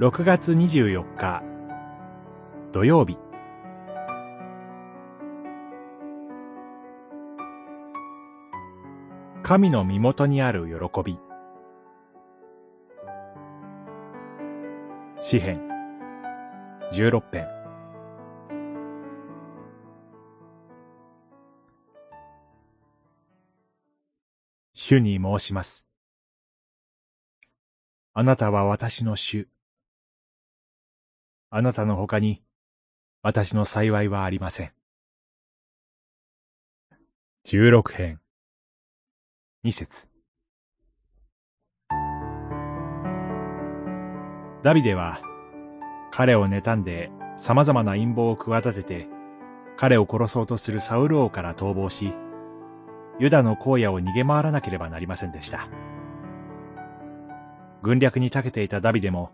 6月24日。土曜日。神の身元にある喜び。詩編。16編。主に申します。あなたは私の主。あなたの他に私の幸いはありません。十六編二節ダビデは彼を妬んで様々な陰謀を企てて彼を殺そうとするサウル王から逃亡しユダの荒野を逃げ回らなければなりませんでした。軍略に長けていたダビデも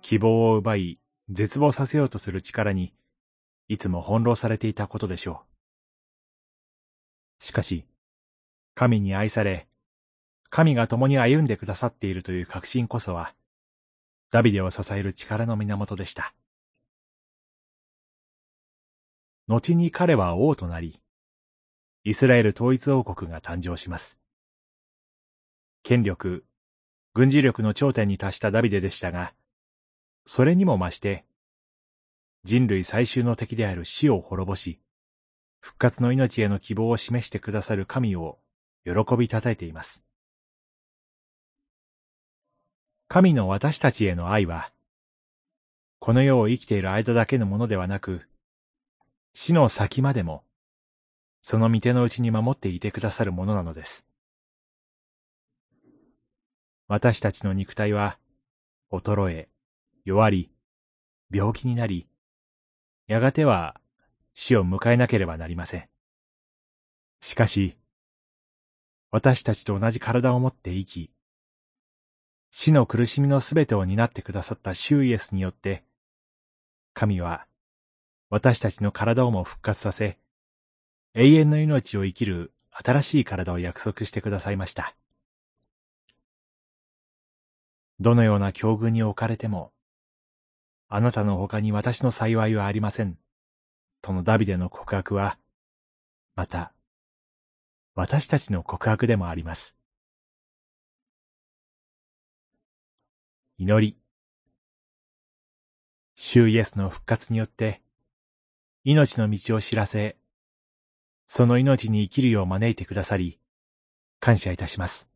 希望を奪い絶望させようとする力にいつも翻弄されていたことでしょう。しかし、神に愛され、神が共に歩んでくださっているという確信こそは、ダビデを支える力の源でした。後に彼は王となり、イスラエル統一王国が誕生します。権力、軍事力の頂点に達したダビデでしたが、それにも増して、人類最終の敵である死を滅ぼし、復活の命への希望を示してくださる神を喜びたたえています。神の私たちへの愛は、この世を生きている間だけのものではなく、死の先までも、その御手のうちに守っていてくださるものなのです。私たちの肉体は、衰え、弱り、病気になり、やがては死を迎えなければなりません。しかし、私たちと同じ体を持って生き、死の苦しみのすべてを担ってくださったシューイエスによって、神は私たちの体をも復活させ、永遠の命を生きる新しい体を約束してくださいました。どのような境遇に置かれても、あなたの他に私の幸いはありません。とのダビデの告白は、また、私たちの告白でもあります。祈り。主イエスの復活によって、命の道を知らせ、その命に生きるよう招いてくださり、感謝いたします。